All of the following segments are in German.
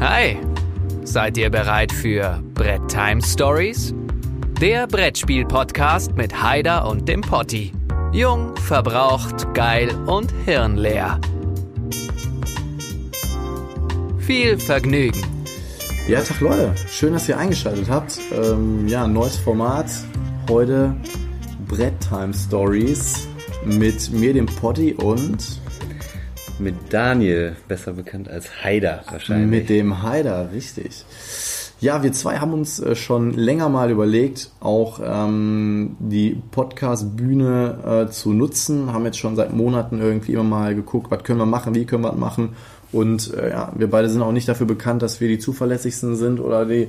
Hi, seid ihr bereit für Brett Time Stories? Der Brettspiel-Podcast mit Haider und dem Potti. Jung, verbraucht, geil und hirnleer. Viel Vergnügen. Ja, Tag Leute, schön, dass ihr eingeschaltet habt. Ähm, ja, neues Format. Heute Brett Time Stories mit mir, dem Potti und mit Daniel, besser bekannt als Haider wahrscheinlich. Mit dem Haider, richtig. Ja, wir zwei haben uns äh, schon länger mal überlegt, auch ähm, die Podcast-Bühne äh, zu nutzen. Haben jetzt schon seit Monaten irgendwie immer mal geguckt, was können wir machen, wie können wir das machen. Und äh, ja, wir beide sind auch nicht dafür bekannt, dass wir die zuverlässigsten sind oder die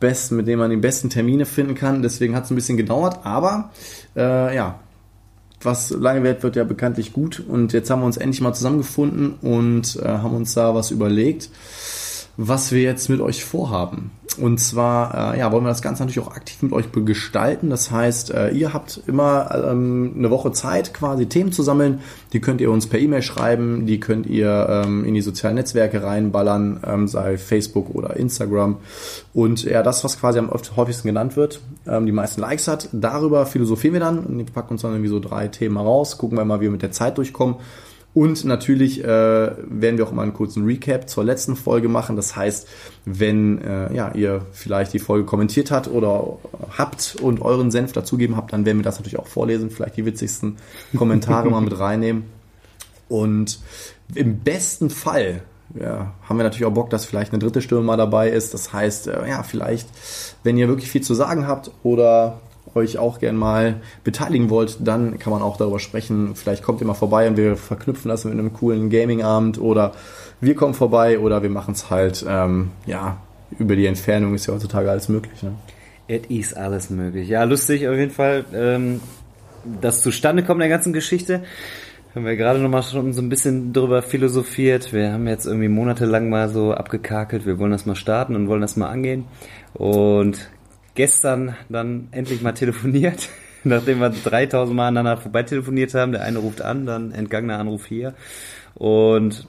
besten, mit denen man die besten Termine finden kann. Deswegen hat es ein bisschen gedauert, aber äh, ja, was lange währt, wird ja bekanntlich gut. Und jetzt haben wir uns endlich mal zusammengefunden und äh, haben uns da was überlegt, was wir jetzt mit euch vorhaben. Und zwar äh, ja, wollen wir das Ganze natürlich auch aktiv mit euch gestalten. Das heißt, äh, ihr habt immer ähm, eine Woche Zeit, quasi Themen zu sammeln. Die könnt ihr uns per E-Mail schreiben, die könnt ihr ähm, in die sozialen Netzwerke reinballern, ähm, sei Facebook oder Instagram. Und ja, das, was quasi am häufigsten genannt wird, ähm, die meisten Likes hat, darüber philosophieren wir dann und packen uns dann irgendwie so drei Themen raus, gucken wir mal, wie wir mit der Zeit durchkommen. Und natürlich äh, werden wir auch mal einen kurzen Recap zur letzten Folge machen. Das heißt, wenn äh, ja, ihr vielleicht die Folge kommentiert habt oder habt und euren Senf dazugeben habt, dann werden wir das natürlich auch vorlesen, vielleicht die witzigsten Kommentare mal mit reinnehmen. Und im besten Fall ja, haben wir natürlich auch Bock, dass vielleicht eine dritte Stimme mal dabei ist. Das heißt, äh, ja, vielleicht, wenn ihr wirklich viel zu sagen habt oder euch auch gern mal beteiligen wollt, dann kann man auch darüber sprechen. Vielleicht kommt ihr mal vorbei und wir verknüpfen das mit einem coolen Gaming-Abend oder wir kommen vorbei oder wir machen es halt, ähm, ja, über die Entfernung ist ja heutzutage alles möglich. Ne? It is alles möglich. Ja, lustig auf jeden Fall. Ähm, das Zustandekommen der ganzen Geschichte haben wir gerade noch mal schon so ein bisschen drüber philosophiert. Wir haben jetzt irgendwie monatelang mal so abgekakelt. Wir wollen das mal starten und wollen das mal angehen. Und gestern dann endlich mal telefoniert, nachdem wir 3000 Mal aneinander vorbei telefoniert haben. Der eine ruft an, dann entgangener Anruf hier. Und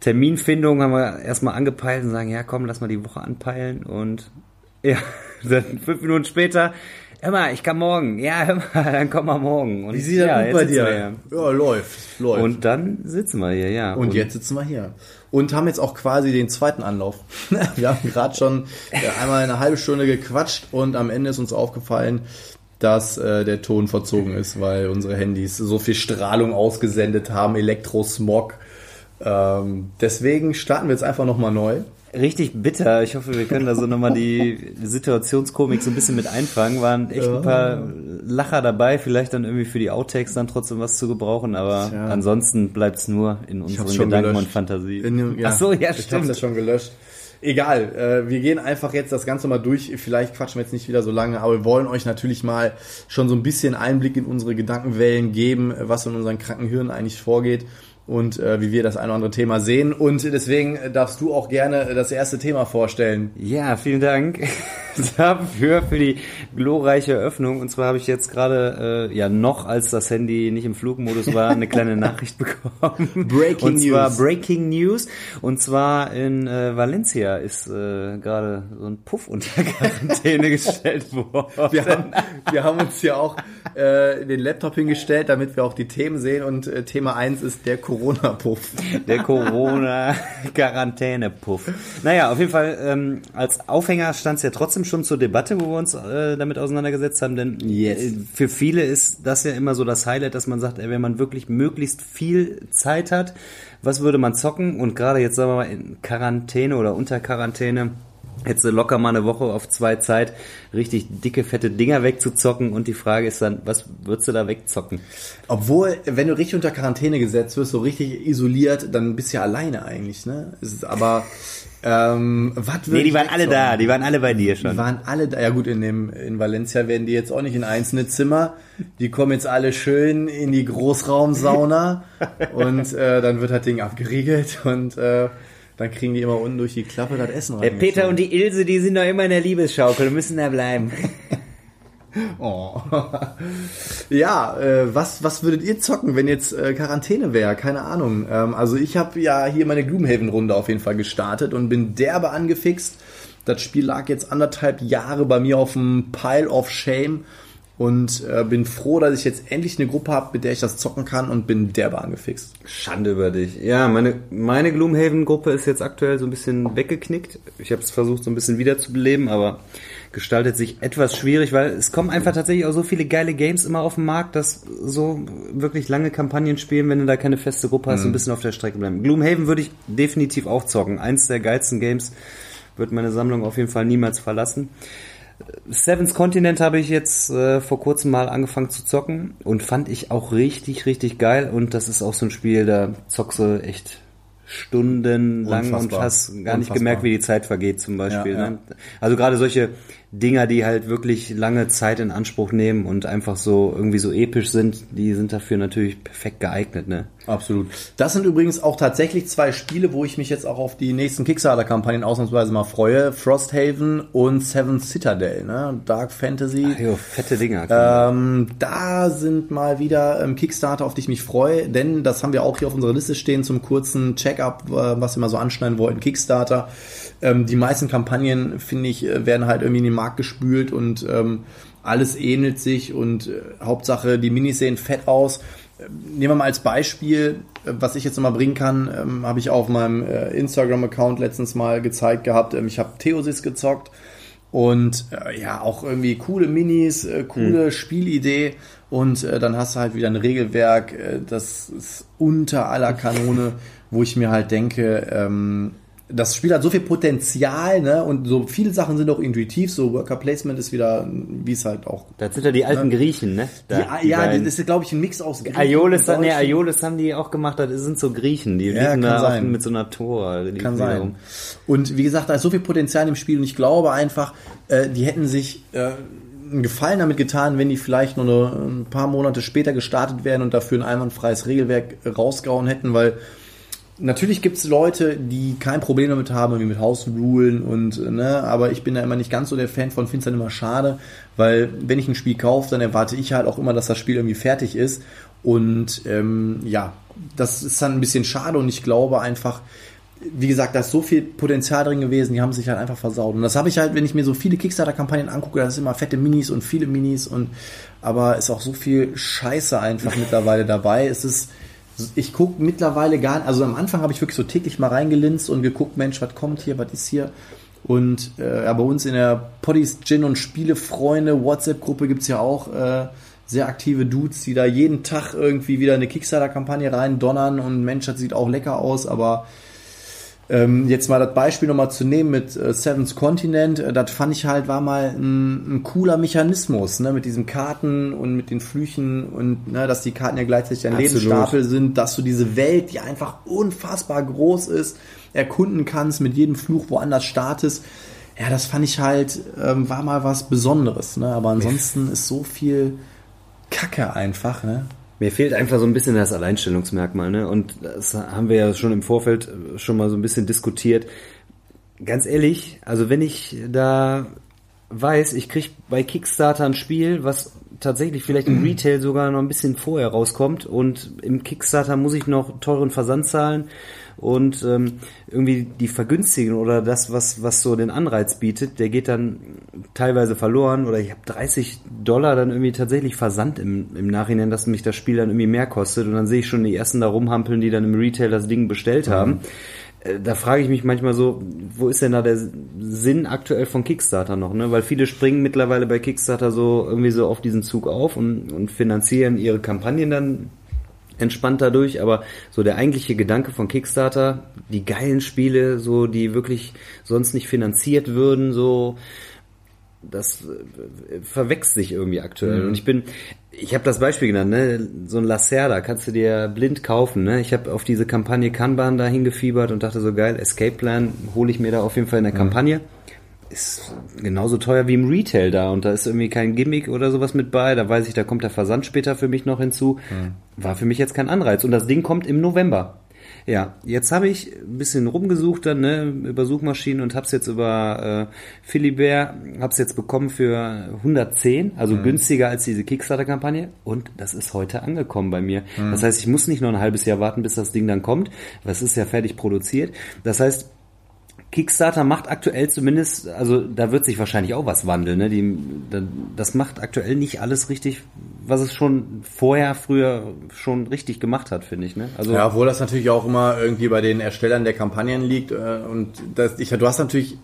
Terminfindung haben wir erstmal angepeilt und sagen, ja komm, lass mal die Woche anpeilen. Und ja, dann fünf Minuten später, hör mal, ich kann morgen. Ja, hör mal, dann komm mal morgen. Und Wie sieht das ja, bei dir? Ja, läuft, läuft. Und dann sitzen wir hier, ja. Und, und jetzt sitzen wir hier und haben jetzt auch quasi den zweiten Anlauf. wir haben gerade schon einmal eine halbe Stunde gequatscht und am Ende ist uns aufgefallen, dass äh, der Ton verzogen ist, weil unsere Handys so viel Strahlung ausgesendet haben, Elektrosmog. Ähm, deswegen starten wir jetzt einfach nochmal neu richtig bitter. Ich hoffe, wir können da so nochmal die Situationskomik so ein bisschen mit einfangen. Waren echt ein paar Lacher dabei, vielleicht dann irgendwie für die Outtakes dann trotzdem was zu gebrauchen, aber Tja. ansonsten bleibt es nur in unseren Gedanken gelöscht. und Fantasie. In, ja, Ach so, ja, stimmt. Ich habe das schon gelöscht. Egal, äh, wir gehen einfach jetzt das Ganze mal durch. Vielleicht quatschen wir jetzt nicht wieder so lange, aber wir wollen euch natürlich mal schon so ein bisschen Einblick in unsere Gedankenwellen geben, was in unseren kranken Hirnen eigentlich vorgeht und äh, wie wir das ein oder andere Thema sehen. Und deswegen darfst du auch gerne das erste Thema vorstellen. Ja, vielen Dank dafür, für die glorreiche Eröffnung. Und zwar habe ich jetzt gerade, äh, ja noch als das Handy nicht im Flugmodus war, eine kleine Nachricht bekommen. Breaking und zwar News. Breaking News. Und zwar in äh, Valencia ist äh, gerade so ein Puff unter Quarantäne gestellt worden. Wir haben, wir haben uns ja auch äh, den Laptop hingestellt, damit wir auch die Themen sehen. Und äh, Thema eins ist der Corona-Puff. Der Corona-Quarantäne-Puff. Naja, auf jeden Fall, ähm, als Aufhänger stand es ja trotzdem schon zur Debatte, wo wir uns äh, damit auseinandergesetzt haben, denn yes. Äh, für viele ist das ja immer so das Highlight, dass man sagt, ey, wenn man wirklich möglichst viel Zeit hat, was würde man zocken? Und gerade jetzt sagen wir mal in Quarantäne oder unter Quarantäne, hättest du locker mal eine Woche auf zwei Zeit, richtig dicke, fette Dinger wegzuzocken. Und die Frage ist dann, was würdest du da wegzocken? Obwohl, wenn du richtig unter Quarantäne gesetzt wirst, so richtig isoliert, dann bist du ja alleine eigentlich, ne? Es ist aber, ähm, was Nee, die waren alle da, die waren alle bei dir schon. Die waren alle da. Ja gut, in dem, in Valencia werden die jetzt auch nicht in einzelne Zimmer. Die kommen jetzt alle schön in die Großraumsauna und äh, dann wird das Ding abgeriegelt und äh, dann kriegen die immer unten durch die Klappe das Essen rein. Der Peter und die Ilse, die sind doch immer in der Liebesschaukel und müssen da bleiben. Oh. ja, äh, was, was würdet ihr zocken, wenn jetzt äh, Quarantäne wäre? Keine Ahnung. Ähm, also ich habe ja hier meine Gloomhaven-Runde auf jeden Fall gestartet und bin derbe angefixt. Das Spiel lag jetzt anderthalb Jahre bei mir auf dem Pile of Shame und äh, bin froh, dass ich jetzt endlich eine Gruppe habe, mit der ich das zocken kann und bin derbe angefixt. Schande über dich. Ja, meine, meine Gloomhaven-Gruppe ist jetzt aktuell so ein bisschen weggeknickt. Ich habe es versucht, so ein bisschen wiederzubeleben, aber gestaltet sich etwas schwierig, weil es kommen einfach tatsächlich auch so viele geile Games immer auf den Markt, dass so wirklich lange Kampagnen spielen, wenn du da keine feste Gruppe hast, mhm. ein bisschen auf der Strecke bleiben. Gloomhaven würde ich definitiv auch zocken. Eins der geilsten Games wird meine Sammlung auf jeden Fall niemals verlassen. Seven's Continent habe ich jetzt äh, vor kurzem mal angefangen zu zocken und fand ich auch richtig, richtig geil. Und das ist auch so ein Spiel, da zockst du echt stundenlang Unfassbar. und hast gar Unfassbar. nicht gemerkt, wie die Zeit vergeht zum Beispiel. Ja, ja. Ne? Also gerade solche Dinger, die halt wirklich lange Zeit in Anspruch nehmen und einfach so irgendwie so episch sind, die sind dafür natürlich perfekt geeignet, ne? Absolut. Das sind übrigens auch tatsächlich zwei Spiele, wo ich mich jetzt auch auf die nächsten Kickstarter-Kampagnen ausnahmsweise mal freue. Frosthaven und Seven Citadel, ne? Dark Fantasy. Ach jo, fette Dinger. Ähm, da sind mal wieder ähm, Kickstarter, auf die ich mich freue, denn das haben wir auch hier auf unserer Liste stehen zum kurzen Check-up, äh, was wir mal so anschneiden wollten. Kickstarter. Ähm, die meisten Kampagnen, finde ich, äh, werden halt irgendwie in den Markt gespült und ähm, alles ähnelt sich und äh, Hauptsache die Minis sehen fett aus. Nehmen wir mal als Beispiel, äh, was ich jetzt nochmal bringen kann, ähm, habe ich auf meinem äh, Instagram-Account letztens mal gezeigt gehabt. Ähm, ich habe Theosis gezockt und äh, ja, auch irgendwie coole Minis, äh, coole mhm. Spielidee und äh, dann hast du halt wieder ein Regelwerk, das ist unter aller Kanone, wo ich mir halt denke, ähm, das Spiel hat so viel Potenzial, ne? Und so viele Sachen sind auch intuitiv, so Worker Placement ist wieder, wie es halt auch. Das sind ja die alten ne? Griechen, ne? Da, die, ja, das ist, glaube ich, ein Mix aus Griechen. Aiolis, nee, Aiolis haben die auch gemacht, das sind so Griechen, die ja, liegen da sein. mit so einer Tor. Kann sein. Rum. Und wie gesagt, da ist so viel Potenzial im Spiel und ich glaube einfach, äh, die hätten sich äh, einen Gefallen damit getan, wenn die vielleicht nur eine, ein paar Monate später gestartet wären und dafür ein einwandfreies Regelwerk rausgehauen hätten, weil Natürlich gibt es Leute, die kein Problem damit haben, wie mit Hausrulen und, ne, aber ich bin da immer nicht ganz so der Fan von, finde es dann immer schade, weil wenn ich ein Spiel kaufe, dann erwarte ich halt auch immer, dass das Spiel irgendwie fertig ist und ähm, ja, das ist dann ein bisschen schade und ich glaube einfach, wie gesagt, da ist so viel Potenzial drin gewesen, die haben sich halt einfach versaut. Und das habe ich halt, wenn ich mir so viele Kickstarter-Kampagnen angucke, das ist immer fette Minis und viele Minis und aber ist auch so viel Scheiße einfach mittlerweile dabei. Es ist ich gucke mittlerweile gar nicht, also am Anfang habe ich wirklich so täglich mal reingelinst und geguckt, Mensch, was kommt hier, was ist hier? Und äh, ja, bei uns in der Poddies Gin und Spielefreunde WhatsApp-Gruppe gibt es ja auch äh, sehr aktive Dudes, die da jeden Tag irgendwie wieder eine Kickstarter-Kampagne rein donnern und Mensch, das sieht auch lecker aus, aber ähm, jetzt mal das Beispiel nochmal zu nehmen mit äh, Seven's Continent, äh, das fand ich halt, war mal ein, ein, cooler Mechanismus, ne, mit diesen Karten und mit den Flüchen und ne, dass die Karten ja gleichzeitig ein Absolut. Lebensstapel sind, dass du diese Welt, die einfach unfassbar groß ist, erkunden kannst, mit jedem Fluch woanders startest. Ja, das fand ich halt, ähm, war mal was Besonderes, ne? Aber ansonsten ist so viel Kacke einfach, ne? Mir fehlt einfach so ein bisschen das Alleinstellungsmerkmal, ne? Und das haben wir ja schon im Vorfeld schon mal so ein bisschen diskutiert. Ganz ehrlich, also wenn ich da weiß, ich krieg bei Kickstarter ein Spiel, was tatsächlich vielleicht im Retail sogar noch ein bisschen vorher rauskommt und im Kickstarter muss ich noch teuren Versand zahlen und ähm, irgendwie die vergünstigen oder das, was, was so den Anreiz bietet, der geht dann teilweise verloren oder ich habe 30 Dollar dann irgendwie tatsächlich Versand im, im Nachhinein, dass mich das Spiel dann irgendwie mehr kostet und dann sehe ich schon die ersten da rumhampeln, die dann im Retail das Ding bestellt mhm. haben. Äh, da frage ich mich manchmal so, wo ist denn da der Sinn aktuell von Kickstarter noch, ne? Weil viele springen mittlerweile bei Kickstarter so irgendwie so auf diesen Zug auf und, und finanzieren ihre Kampagnen dann entspannt dadurch, aber so der eigentliche Gedanke von Kickstarter, die geilen Spiele, so die wirklich sonst nicht finanziert würden, so das äh, verwechselt sich irgendwie aktuell. Mhm. Und ich bin, ich habe das Beispiel genannt, ne? so ein Lacerda kannst du dir blind kaufen. Ne? Ich habe auf diese Kampagne Kanban da hingefiebert und dachte so geil, Escape Plan hole ich mir da auf jeden Fall in der mhm. Ist genauso teuer wie im Retail da und da ist irgendwie kein Gimmick oder sowas mit bei. Da weiß ich, da kommt der Versand später für mich noch hinzu. Mhm. War für mich jetzt kein Anreiz. Und das Ding kommt im November. Ja, jetzt habe ich ein bisschen rumgesucht dann ne, über Suchmaschinen und habe es jetzt über äh, Philibert, habe es jetzt bekommen für 110, also mhm. günstiger als diese Kickstarter-Kampagne und das ist heute angekommen bei mir. Mhm. Das heißt, ich muss nicht noch ein halbes Jahr warten, bis das Ding dann kommt, weil es ist ja fertig produziert. Das heißt, Kickstarter macht aktuell zumindest, also da wird sich wahrscheinlich auch was wandeln. Ne? Die, das macht aktuell nicht alles richtig, was es schon vorher, früher schon richtig gemacht hat, finde ich. Ne? Also ja, obwohl das natürlich auch immer irgendwie bei den Erstellern der Kampagnen liegt. Äh, und das, ich, du hast natürlich,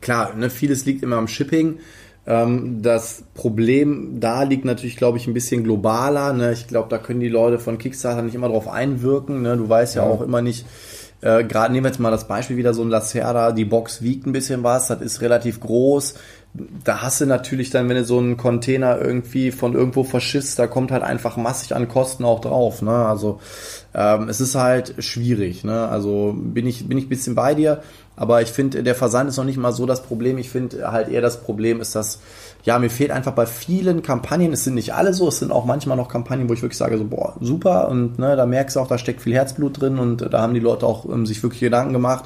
klar, ne, vieles liegt immer am Shipping. Ähm, das Problem da liegt natürlich, glaube ich, ein bisschen globaler. Ne? Ich glaube, da können die Leute von Kickstarter nicht immer drauf einwirken. Ne? Du weißt ja, ja auch immer nicht, äh, Gerade nehmen wir jetzt mal das Beispiel wieder so ein Lacerda, die Box wiegt ein bisschen was, das ist relativ groß. Da hast du natürlich dann, wenn du so einen Container irgendwie von irgendwo verschisst, da kommt halt einfach massig an Kosten auch drauf. Ne? Also ähm, es ist halt schwierig. Ne? Also bin ich bin ich bisschen bei dir, aber ich finde der Versand ist noch nicht mal so das Problem. Ich finde halt eher das Problem ist, dass ja, mir fehlt einfach bei vielen Kampagnen, es sind nicht alle so, es sind auch manchmal noch Kampagnen, wo ich wirklich sage, so, boah, super, und ne, da merkst du auch, da steckt viel Herzblut drin und da haben die Leute auch ähm, sich wirklich Gedanken gemacht.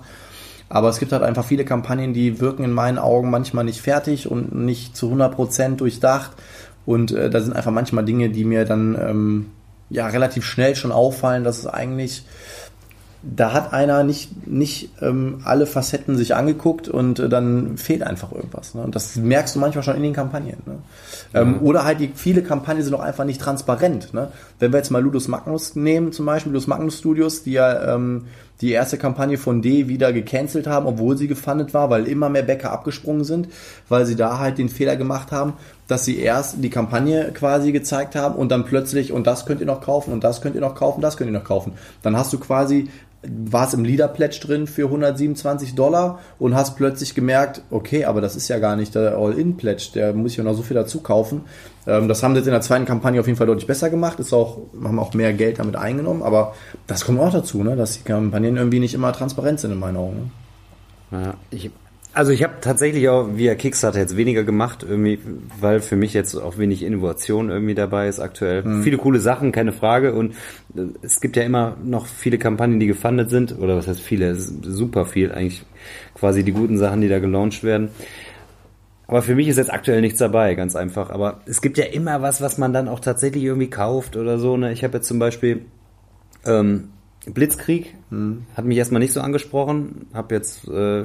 Aber es gibt halt einfach viele Kampagnen, die wirken in meinen Augen manchmal nicht fertig und nicht zu 100% durchdacht. Und äh, da sind einfach manchmal Dinge, die mir dann ähm, ja relativ schnell schon auffallen, dass es eigentlich da hat einer nicht, nicht ähm, alle Facetten sich angeguckt und äh, dann fehlt einfach irgendwas. Ne? Und das merkst du manchmal schon in den Kampagnen. Ne? Ähm, ja. Oder halt die viele Kampagnen sind auch einfach nicht transparent. Ne? Wenn wir jetzt mal Ludus Magnus nehmen, zum Beispiel Ludus Magnus Studios, die ja ähm, die erste Kampagne von D wieder gecancelt haben, obwohl sie gefundet war, weil immer mehr Bäcker abgesprungen sind, weil sie da halt den Fehler gemacht haben, dass sie erst die Kampagne quasi gezeigt haben und dann plötzlich und das könnt ihr noch kaufen und das könnt ihr noch kaufen, das könnt ihr noch kaufen. Dann hast du quasi war es im Leader Pledge drin für 127 Dollar und hast plötzlich gemerkt, okay, aber das ist ja gar nicht der All-In Pledge, der muss ich ja noch so viel dazu kaufen. Ähm, das haben sie jetzt in der zweiten Kampagne auf jeden Fall deutlich besser gemacht, ist auch, haben auch mehr Geld damit eingenommen, aber das kommt auch dazu, ne, dass die Kampagnen irgendwie nicht immer transparent sind in meinen Augen. Ne? Ja, ich also ich habe tatsächlich auch via Kickstarter jetzt weniger gemacht, irgendwie, weil für mich jetzt auch wenig Innovation irgendwie dabei ist aktuell. Mhm. Viele coole Sachen, keine Frage. Und äh, es gibt ja immer noch viele Kampagnen, die gefundet sind, oder was heißt viele, super viel, eigentlich quasi die guten Sachen, die da gelauncht werden. Aber für mich ist jetzt aktuell nichts dabei, ganz einfach. Aber es gibt ja immer was, was man dann auch tatsächlich irgendwie kauft oder so. Ne? Ich habe jetzt zum Beispiel ähm, Blitzkrieg hm. hat mich erstmal nicht so angesprochen. Habe jetzt äh,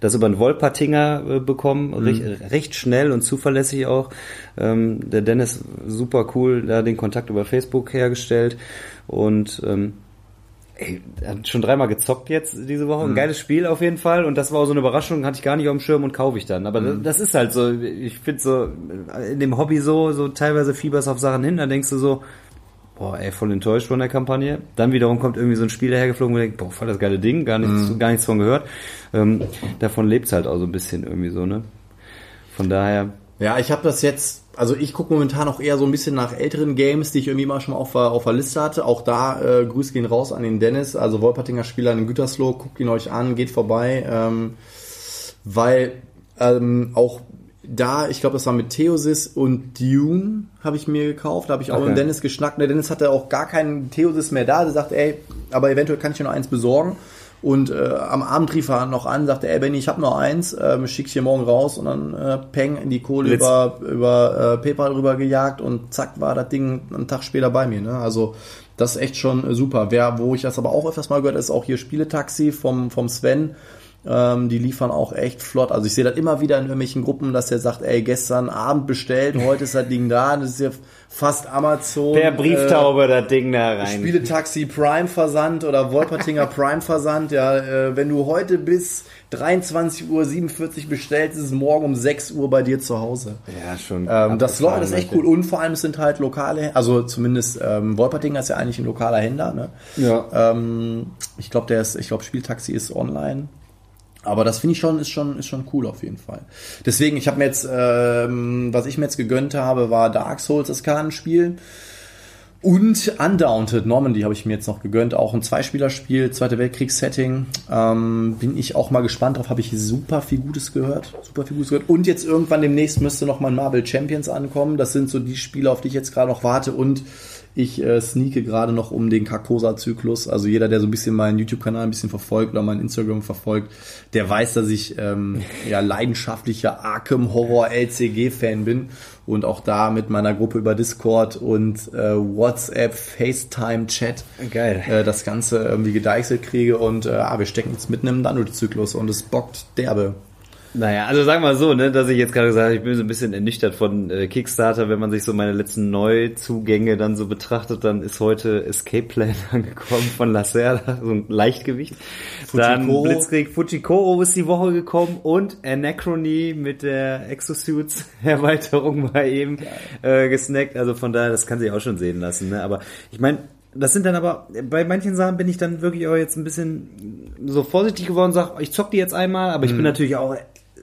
das über einen Wolpertinger äh, bekommen, hm. recht, recht, schnell und zuverlässig auch. Ähm, der Dennis super cool, da den Kontakt über Facebook hergestellt und ähm, ey, hat schon dreimal gezockt jetzt diese Woche. Ein hm. geiles Spiel auf jeden Fall und das war auch so eine Überraschung, hatte ich gar nicht auf dem Schirm und kaufe ich dann. Aber hm. das, das, ist halt so, ich finde so in dem Hobby so, so teilweise fiebers auf Sachen hin, da denkst du so, boah, ey, voll enttäuscht von der Kampagne. Dann wiederum kommt irgendwie so ein Spiel dahergeflogen und denkt, boah, voll das geile Ding, gar nichts, mhm. gar nichts von gehört. Ähm, davon lebt's halt auch so ein bisschen irgendwie so, ne? Von daher. Ja, ich habe das jetzt, also ich gucke momentan auch eher so ein bisschen nach älteren Games, die ich irgendwie mal schon mal auf, auf der Liste hatte. Auch da äh, Grüße gehen raus an den Dennis, also Wolpertinger Spieler in Gütersloh, guckt ihn euch an, geht vorbei. Ähm, weil ähm, auch da, ich glaube, das war mit Theosis und Dune, habe ich mir gekauft. Da habe ich auch okay. mit Dennis geschnackt. Der Dennis hatte auch gar keinen Theosis mehr da. Der sagte, ey, aber eventuell kann ich dir noch eins besorgen. Und äh, am Abend rief er noch an, sagte, ey Benny, ich habe noch eins, äh, schick ich hier morgen raus und dann äh, Peng in die Kohle Let's. über, über äh, PayPal rüber gejagt und zack war das Ding einen Tag später bei mir. Ne? Also das ist echt schon super. Wer, wo ich das aber auch öfters mal gehört, ist auch hier Spieletaxi vom, vom Sven. Ähm, die liefern auch echt flott. Also ich sehe das immer wieder in irgendwelchen Gruppen, dass der sagt, ey, gestern Abend bestellt, heute ist das Ding da. Das ist ja fast Amazon. Per Brieftaube äh, das Ding da rein. Spieletaxi Prime Versand oder Wolpertinger Prime Versand. Ja, äh, wenn du heute bis 23.47 Uhr bestellst, ist es morgen um 6 Uhr bei dir zu Hause. Ja, schon. Ähm, das ist echt cool. Und vor allem sind halt lokale, also zumindest ähm, Wolpertinger ist ja eigentlich ein lokaler Händler. Ne? Ja. Ähm, ich glaube, der ist, ich glaube, Spieltaxi ist online. Aber das finde ich schon, ist schon, ist schon cool auf jeden Fall. Deswegen, ich habe mir jetzt, ähm, was ich mir jetzt gegönnt habe, war Dark Souls, das Kartenspiel. Und Undaunted Normandy habe ich mir jetzt noch gegönnt, auch ein Zweispielerspiel, Zweite Weltkriegssetting. Ähm, bin ich auch mal gespannt drauf, habe ich super viel Gutes gehört, super viel Gutes gehört. Und jetzt irgendwann demnächst müsste noch mal Marvel Champions ankommen. Das sind so die Spiele, auf die ich jetzt gerade noch warte. Und Ich äh, sneake gerade noch um den Carcosa-Zyklus. Also jeder, der so ein bisschen meinen YouTube-Kanal ein bisschen verfolgt oder meinen Instagram verfolgt, der weiß, dass ich ähm, ja leidenschaftlicher Arkham-Horror-LCG-Fan bin und auch da mit meiner Gruppe über Discord und äh, WhatsApp, FaceTime-Chat Geil. äh, das Ganze irgendwie gedeichselt kriege und äh, ah, wir stecken jetzt mitten im Nano-Zyklus und es bockt derbe. Naja, also sagen wir mal so, ne, dass ich jetzt gerade gesagt habe, ich bin so ein bisschen ernüchtert von äh, Kickstarter. Wenn man sich so meine letzten Neuzugänge dann so betrachtet, dann ist heute Escape Plan angekommen von Lacerda, so ein Leichtgewicht. Dann Fujikoro. Blitzkrieg Fujikoro ist die Woche gekommen und Anachrony mit der Exosuits-Erweiterung war eben äh, gesnackt. Also von daher, das kann sich auch schon sehen lassen. Ne? Aber ich meine, das sind dann aber, bei manchen Sachen bin ich dann wirklich auch jetzt ein bisschen so vorsichtig geworden, sag, ich zock die jetzt einmal, aber ich bin natürlich auch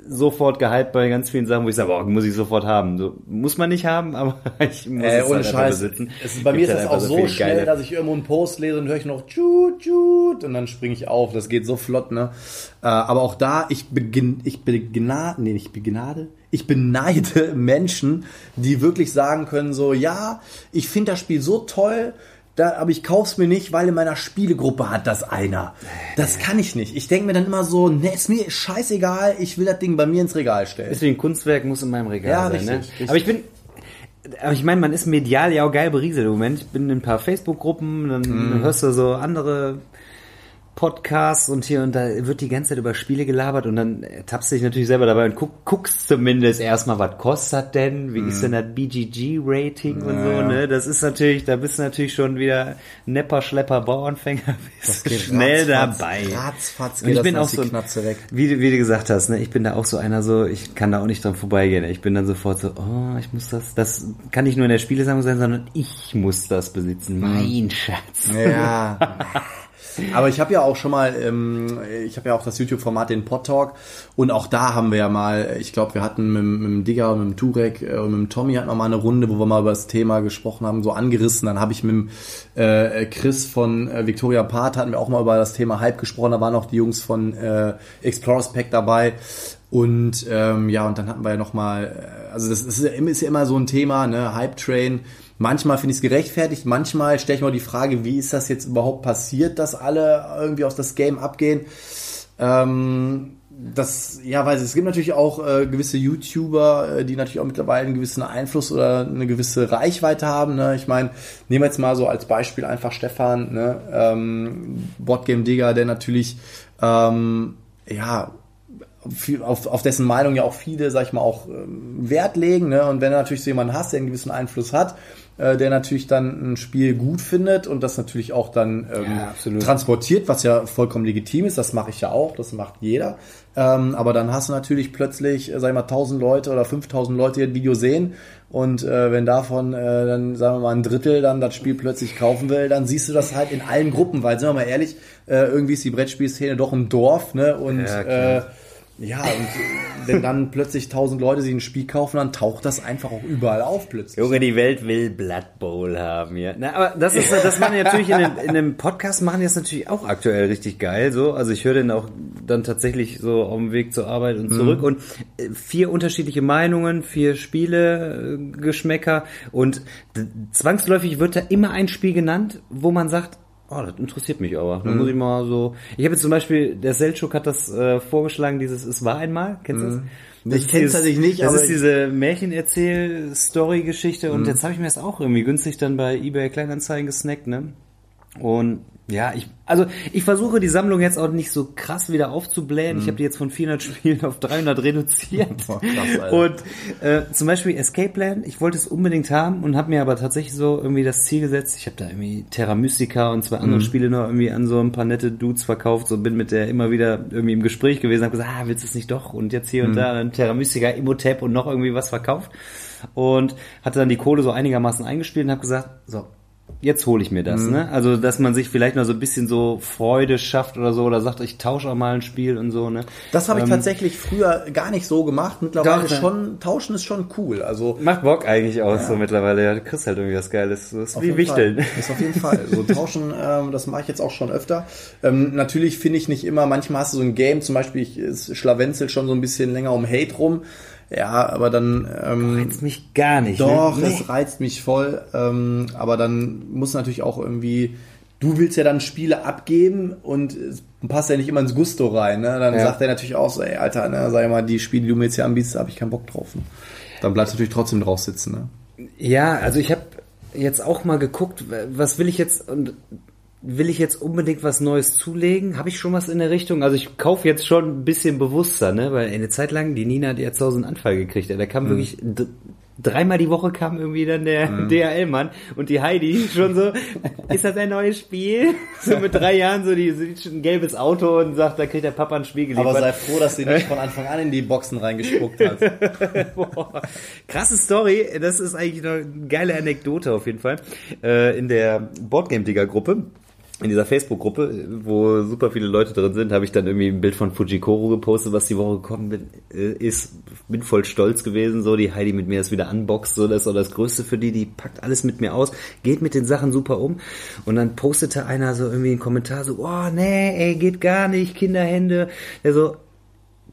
sofort gehypt bei ganz vielen Sachen, wo ich sage, boah, muss ich sofort haben. So, muss man nicht haben, aber ich muss Äh, es ohne halt Scheiß. besitzen. Es, bei mir Gibt ist halt das auch einfach so schnell, geile- dass ich irgendwo einen Post lese und höre ich noch Jut, Jut und dann springe ich auf. Das geht so flott, ne? Äh, aber auch da, ich beginn, ich begnade, nee, nicht begnade, ich beneide Menschen, die wirklich sagen können so, ja, ich finde das Spiel so toll, da, aber ich kauf's mir nicht, weil in meiner Spielegruppe hat das einer. Das kann ich nicht. Ich denke mir dann immer so, ne, ist mir scheißegal, ich will das Ding bei mir ins Regal stellen. Deswegen Kunstwerk muss in meinem Regal Ja, sein. richtig, ne? richtig. Aber ich bin, aber ich meine, man ist medial ja auch geil berieselt im Moment. Ich bin in ein paar Facebook-Gruppen, dann Mhm. hörst du so andere Podcasts und hier und da wird die ganze Zeit über Spiele gelabert und dann tappst du dich natürlich selber dabei und guck, guckst zumindest erstmal, was kostet denn, wie ist denn das BGG-Rating und so, Mhm. Ja. ne? Das ist natürlich, da bist du natürlich schon wieder Nepper, Schlepper, Bauernfänger, bist schnell ratzfatz, dabei. ratzfatz Und geht ich bin auch so, wie, du- wie du gesagt hast, ne, ich bin da auch so einer so, ich kann da auch nicht dran vorbeigehen. Ich bin dann sofort so, oh, ich muss das, das kann nicht nur in der Spielesammlung sein, sondern ich muss das besitzen. Mein Schatz. Ja. Aber ich habe ja auch schon mal, ähm, ich habe ja auch das YouTube-Format, den Pod Talk. Und auch da haben wir ja mal, ich glaube, wir hatten mit, mit dem Digger, mit dem Turek äh, und mit dem Tommy hatten wir mal eine Runde, wo wir mal über das Thema gesprochen haben, so angerissen. Dann habe ich mit dem äh, Chris von äh, Victoria Part, hatten wir auch mal über das Thema Hype gesprochen. Da waren auch die Jungs von äh, Explorers Pack dabei. Und ähm, ja, und dann hatten wir ja nochmal, also das ist ja, ist ja immer so ein Thema, ne, Hype Train. Manchmal finde ich es gerechtfertigt, manchmal stelle ich mir die Frage, wie ist das jetzt überhaupt passiert, dass alle irgendwie aus das Game abgehen. Ähm, das, ja, weiß ich, es gibt natürlich auch äh, gewisse YouTuber, äh, die natürlich auch mittlerweile einen gewissen Einfluss oder eine gewisse Reichweite haben. Ne? Ich meine, nehmen wir jetzt mal so als Beispiel einfach Stefan, ne? ähm, Boardgame Digger, der natürlich ähm, ja auf, auf dessen Meinung ja auch viele, sag ich mal, auch ähm, Wert legen. Ne? Und wenn du natürlich so jemanden hast, der einen gewissen Einfluss hat, äh, der natürlich dann ein Spiel gut findet und das natürlich auch dann ähm, Ja, transportiert, was ja vollkommen legitim ist, das mache ich ja auch, das macht jeder. Ähm, aber dann hast du natürlich plötzlich, äh, sag ich mal, 1000 Leute oder 5000 Leute, die das Video sehen und äh, wenn davon äh, dann, sagen wir mal, ein Drittel dann das Spiel plötzlich kaufen will, dann siehst du das halt in allen Gruppen, weil, sind wir mal ehrlich, äh, irgendwie ist die Brettspielszene doch im Dorf, ne, und Ja, äh, ja, und wenn dann plötzlich 1000 Leute sich ein Spiel kaufen, dann taucht das einfach auch überall auf plötzlich. Junge, die Welt will Blood Bowl haben, ja. Na, aber das ist, das machen natürlich in dem, in dem Podcast machen die das natürlich auch aktuell richtig geil, so. Also ich höre den auch dann tatsächlich so auf dem Weg zur Arbeit und zurück und äh, vier unterschiedliche Meinungen, vier Spiele, äh, Geschmäcker und zwangsläufig wird da immer ein Spiel genannt, wo man sagt, Oh, das interessiert mich aber. Da muss ich mal so. Ich habe jetzt zum Beispiel, der Selchuk hat das äh, vorgeschlagen, dieses Es war einmal. Kennst du das? Das ist kenn's tatsächlich nicht, Das aber ist ich- diese Märchenerzähl-Story-Geschichte und jetzt habe ich mir das auch irgendwie günstig dann bei eBay Kleinanzeigen gesnackt, ne? Und ja, ich, also ich versuche die Sammlung jetzt auch nicht so krass wieder aufzublähen. Ich habe die jetzt von 400 Spielen auf 300 reduziert. Boah, krass, und äh, zum Beispiel Escape Plan, ich wollte es unbedingt haben und habe mir aber tatsächlich so irgendwie das Ziel gesetzt. Ich habe da irgendwie Terra Mystica und zwei andere Spiele noch irgendwie an so ein paar nette Dudes verkauft. So bin mit der immer wieder irgendwie im Gespräch gewesen, habe gesagt, ah, willst du es nicht doch? Und jetzt hier und da dann Terra Mystica, Imhotep und noch irgendwie was verkauft. Und hatte dann die Kohle so einigermaßen eingespielt und habe gesagt, so, jetzt hole ich mir das, ne? Also, dass man sich vielleicht noch so ein bisschen so Freude schafft oder so, oder sagt, ich tausche auch mal ein Spiel und so, ne? Das habe ich Ähm, tatsächlich früher gar nicht so gemacht. Mittlerweile Doch, ne? schon, tauschen ist schon cool. Also Macht Bock eigentlich auch so mittlerweile. Ja, du kriegst halt irgendwie was Geiles. Das ist Auf wie jeden Wichteln. Fall. Ist auf jeden Fall. So tauschen, ähm, das mache ich jetzt auch schon öfter. Ähm, natürlich finde ich nicht immer, manchmal hast du so ein Game, zum Beispiel ich, es schlawenzelt schon so ein bisschen länger um Hate rum. Ja, aber dann. Ähm, Reizt mich gar nicht. Doch, ne? es reizt mich voll. Ähm, aber dann muss natürlich auch irgendwie. Du willst ja dann Spiele abgeben und es passt ja nicht immer ins Gusto rein. Ne? Dann Ja. sagt er natürlich auch so, ey, Alter, ne, sag ich mal, die Spiele, die du mir jetzt hier anbietest, da habe ich keinen Bock drauf. Ne? Dann bleibst du natürlich trotzdem drauf sitzen. Ne? Ja, also ich habe jetzt auch mal geguckt, was will ich jetzt und will ich jetzt unbedingt was Neues zulegen? Habe ich schon was in der Richtung? Also ich kaufe jetzt schon ein bisschen bewusster, ne? Weil eine Zeit lang die Nina hat ja zu Hause einen Anfall gekriegt. Da kam wirklich d- dreimal die Woche kam irgendwie dann der DHL-Mann und die Heidi schon so, ist das ein neues Spiel? So mit drei Jahren so die sieht schon ein gelbes Auto und sagt, da kriegt der Papa ein Spiel geliefert. Aber sei froh, dass sie nicht von Anfang an in die Boxen reingespuckt hat. Boah. Krasse Story, das ist eigentlich eine geile Anekdote auf jeden Fall. Äh, in der Boardgame-Digger-Gruppe, in dieser Facebook-Gruppe, wo super viele Leute drin sind, habe ich dann irgendwie ein Bild von Fujikoro gepostet, was die Woche gekommen bin, äh, ist. Bin voll stolz gewesen, so die Heidi mit mir das wieder unboxt, so das ist auch das Größte für die, die packt alles mit mir aus, geht mit den Sachen super um und dann postete einer so irgendwie einen Kommentar so, oh nee, ey, geht gar nicht, Kinderhände, der so,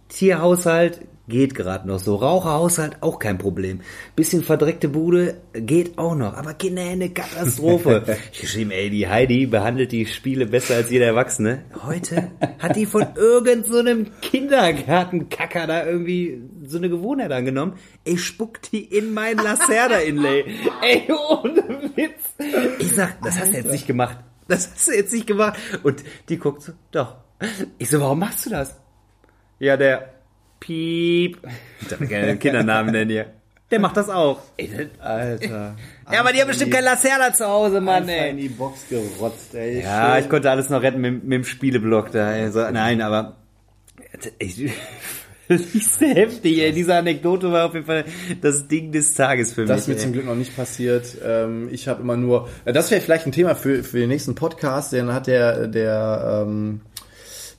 Tierhaushalt geht gerade noch so. Raucherhaushalt auch kein Problem. Bisschen verdreckte Bude geht auch noch. Aber Kinderhände Katastrophe. ich geschrieben, ey, die Heidi behandelt die Spiele besser als jeder Erwachsene. Heute hat die von irgend so einem Kindergartenkacker da irgendwie so eine Gewohnheit angenommen. Ich spuck die in mein Lacerda-Inlay. ey, ohne Witz. Ich sag, das hast du jetzt nicht gemacht. Das hast du jetzt nicht gemacht. Und die guckt so, doch. Ich so, warum machst du das? Ja, der Piep. Ich darf gerne den Kindernamen nennen hier. Der macht das auch. Ey, das- Alter. Ja, aber die haben bestimmt kein Lacerda zu Hause, Mann, Einfach in ey. die Box gerotzt, ey. Ja, ich konnte alles noch retten mit, mit dem Spieleblock da. ey. So, nein, aber ich, das ist heftig, ey. Diese Anekdote war auf jeden Fall das Ding des Tages für Das mich. ist mir ey. zum Glück noch nicht passiert. Ähm, ich habe immer nur. Äh, Das wäre vielleicht ein Thema für, für den nächsten Podcast, denn hat der, der, ähm,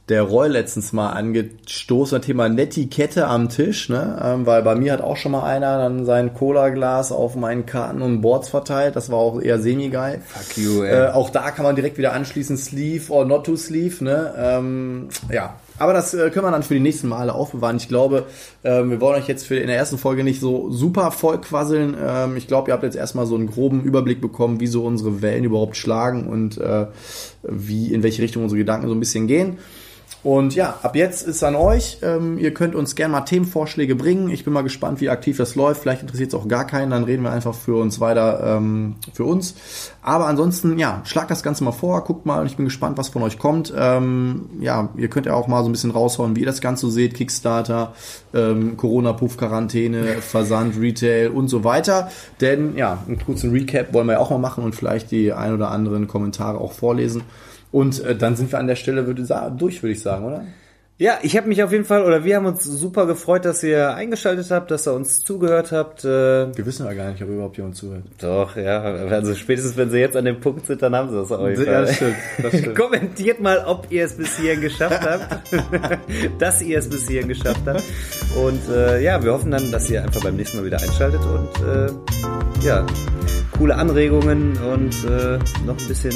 der Roy letztens mal angestoßen, das Thema Netiquette am Tisch, ne? Ähm, weil bei mir hat auch schon mal einer dann sein Cola-Glas auf meinen Karten und Boards verteilt. Das war auch eher semi-geil. Fuck you, ey. Äh, auch da kann man direkt wieder anschließen, Sleeve or not to Sleeve, ne? Ähm, ja. Aber das äh, können wir dann für die nächsten Male aufbewahren. Ich glaube, ähm, wir wollen euch jetzt für in der ersten Folge nicht so super voll quasseln. Ähm, ich glaube, ihr habt jetzt erstmal so einen groben Überblick bekommen, wie so unsere Wellen überhaupt schlagen und äh, wie in welche Richtung unsere Gedanken so ein bisschen gehen. Und ja, ab jetzt ist an euch. Ähm, ihr könnt uns gerne mal Themenvorschläge bringen. Ich bin mal gespannt, wie aktiv das läuft. Vielleicht interessiert es auch gar keinen. Dann reden wir einfach für uns weiter ähm, für uns. Aber ansonsten, ja, schlagt das Ganze mal vor. Guckt mal. Ich bin gespannt, was von euch kommt. Ähm, ja, ihr könnt ja auch mal so ein bisschen raushauen, wie ihr das Ganze seht. Kickstarter, ähm, Corona-Puff-Quarantäne, Versand, Retail und so weiter. Denn ja, einen kurzen Recap wollen wir ja auch mal machen und vielleicht die ein oder anderen Kommentare auch vorlesen. Und äh, dann sind wir an der Stelle würde durch, würde ich sagen, oder? Ja, ich habe mich auf jeden Fall, oder wir haben uns super gefreut, dass ihr eingeschaltet habt, dass ihr uns zugehört habt. Äh, Wir wissen ja gar nicht, ob überhaupt jemand zuhört. Doch, ja. Also spätestens, wenn sie jetzt an dem Punkt sind, dann haben sie das jeden Ja, das stimmt, das stimmt. Kommentiert mal, ob ihr es bis hierhin geschafft habt. dass ihr es bis hierhin geschafft habt. Und äh, ja, wir hoffen dann, dass ihr einfach beim nächsten Mal wieder einschaltet und äh, ja, coole Anregungen und äh, noch ein bisschen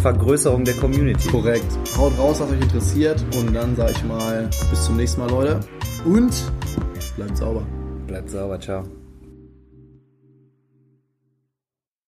Vergrößerung der Community. Korrekt. Haut raus, was euch interessiert. Und dann sage ich mal, bis zum nächsten Mal, Leute. Und bleibt sauber. Bleibt sauber, ciao.